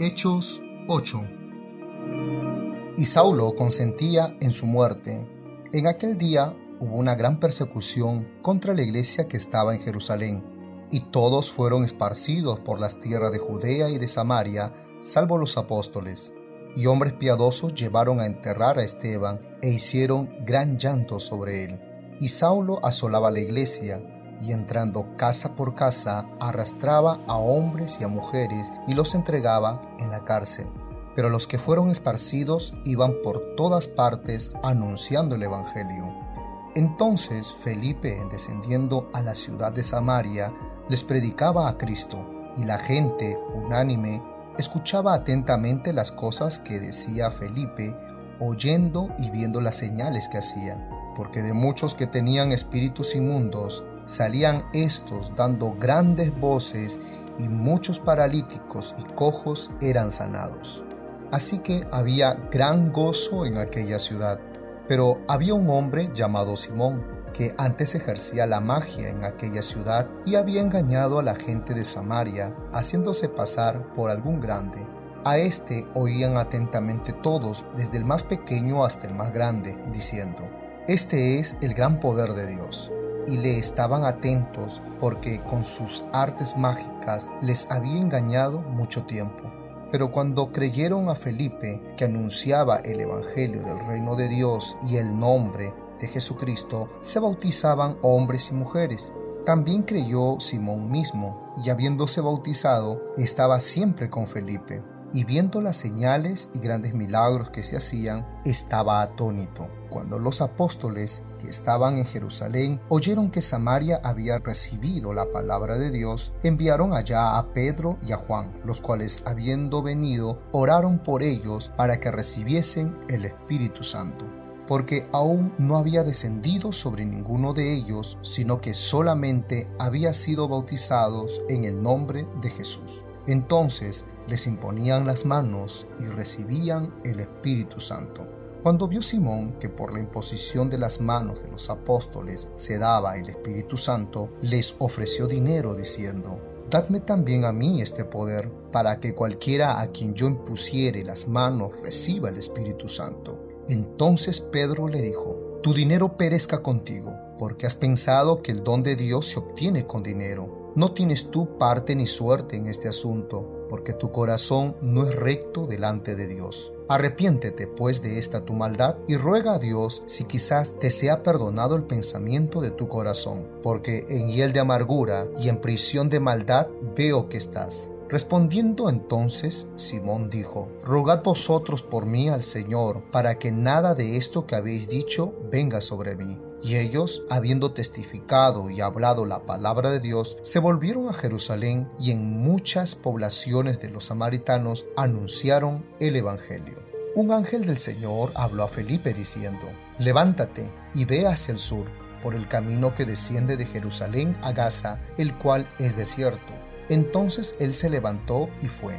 Hechos 8 Y Saulo consentía en su muerte. En aquel día hubo una gran persecución contra la iglesia que estaba en Jerusalén, y todos fueron esparcidos por las tierras de Judea y de Samaria, salvo los apóstoles. Y hombres piadosos llevaron a enterrar a Esteban e hicieron gran llanto sobre él. Y Saulo asolaba la iglesia, y entrando casa por casa arrastraba a hombres y a mujeres y los entregaba en la cárcel. Pero los que fueron esparcidos iban por todas partes anunciando el Evangelio. Entonces Felipe, descendiendo a la ciudad de Samaria, les predicaba a Cristo, y la gente, unánime, escuchaba atentamente las cosas que decía Felipe, oyendo y viendo las señales que hacía, porque de muchos que tenían espíritus inmundos, salían estos dando grandes voces y muchos paralíticos y cojos eran sanados. Así que había gran gozo en aquella ciudad. Pero había un hombre llamado Simón, que antes ejercía la magia en aquella ciudad y había engañado a la gente de Samaria, haciéndose pasar por algún grande. A este oían atentamente todos, desde el más pequeño hasta el más grande, diciendo, Este es el gran poder de Dios y le estaban atentos porque con sus artes mágicas les había engañado mucho tiempo. Pero cuando creyeron a Felipe, que anunciaba el Evangelio del reino de Dios y el nombre de Jesucristo, se bautizaban hombres y mujeres. También creyó Simón mismo, y habiéndose bautizado, estaba siempre con Felipe y viendo las señales y grandes milagros que se hacían, estaba atónito. Cuando los apóstoles que estaban en Jerusalén oyeron que Samaria había recibido la palabra de Dios, enviaron allá a Pedro y a Juan, los cuales habiendo venido, oraron por ellos para que recibiesen el Espíritu Santo porque aún no había descendido sobre ninguno de ellos, sino que solamente había sido bautizados en el nombre de Jesús. Entonces les imponían las manos y recibían el Espíritu Santo. Cuando vio Simón que por la imposición de las manos de los apóstoles se daba el Espíritu Santo, les ofreció dinero diciendo, Dadme también a mí este poder, para que cualquiera a quien yo impusiere las manos reciba el Espíritu Santo. Entonces Pedro le dijo, Tu dinero perezca contigo, porque has pensado que el don de Dios se obtiene con dinero no tienes tú parte ni suerte en este asunto, porque tu corazón no es recto delante de Dios. Arrepiéntete pues de esta tu maldad y ruega a Dios si quizás te sea perdonado el pensamiento de tu corazón, porque en hiel de amargura y en prisión de maldad veo que estás. Respondiendo entonces, Simón dijo, Rogad vosotros por mí al Señor, para que nada de esto que habéis dicho venga sobre mí. Y ellos, habiendo testificado y hablado la palabra de Dios, se volvieron a Jerusalén y en muchas poblaciones de los samaritanos anunciaron el Evangelio. Un ángel del Señor habló a Felipe diciendo, Levántate y ve hacia el sur, por el camino que desciende de Jerusalén a Gaza, el cual es desierto. Entonces él se levantó y fue.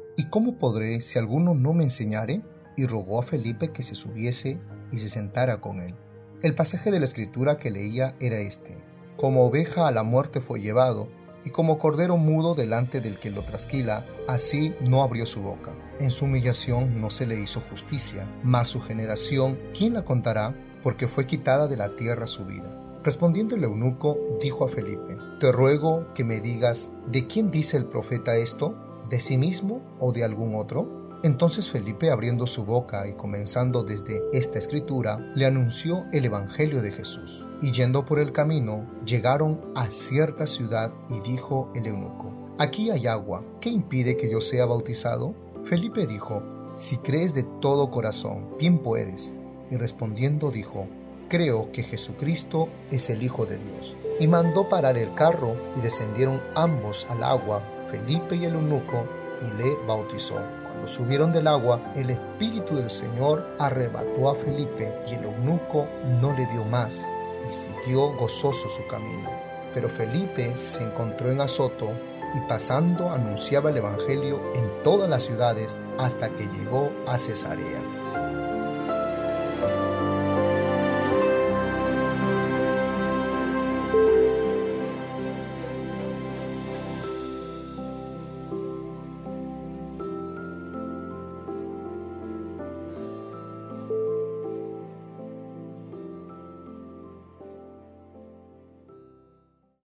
¿Y cómo podré si alguno no me enseñare? Y rogó a Felipe que se subiese y se sentara con él. El pasaje de la escritura que leía era este. Como oveja a la muerte fue llevado, y como cordero mudo delante del que lo trasquila, así no abrió su boca. En su humillación no se le hizo justicia, mas su generación, ¿quién la contará? Porque fue quitada de la tierra su vida. Respondiendo el eunuco, dijo a Felipe, Te ruego que me digas, ¿de quién dice el profeta esto? De sí mismo o de algún otro? Entonces Felipe, abriendo su boca y comenzando desde esta escritura, le anunció el Evangelio de Jesús. Y yendo por el camino, llegaron a cierta ciudad y dijo el eunuco, Aquí hay agua, ¿qué impide que yo sea bautizado? Felipe dijo, Si crees de todo corazón, bien puedes. Y respondiendo dijo, Creo que Jesucristo es el Hijo de Dios. Y mandó parar el carro y descendieron ambos al agua Felipe y el eunuco y le bautizó. Cuando subieron del agua, el Espíritu del Señor arrebató a Felipe y el eunuco no le vio más y siguió gozoso su camino. Pero Felipe se encontró en Azoto y pasando anunciaba el Evangelio en todas las ciudades hasta que llegó a Cesarea.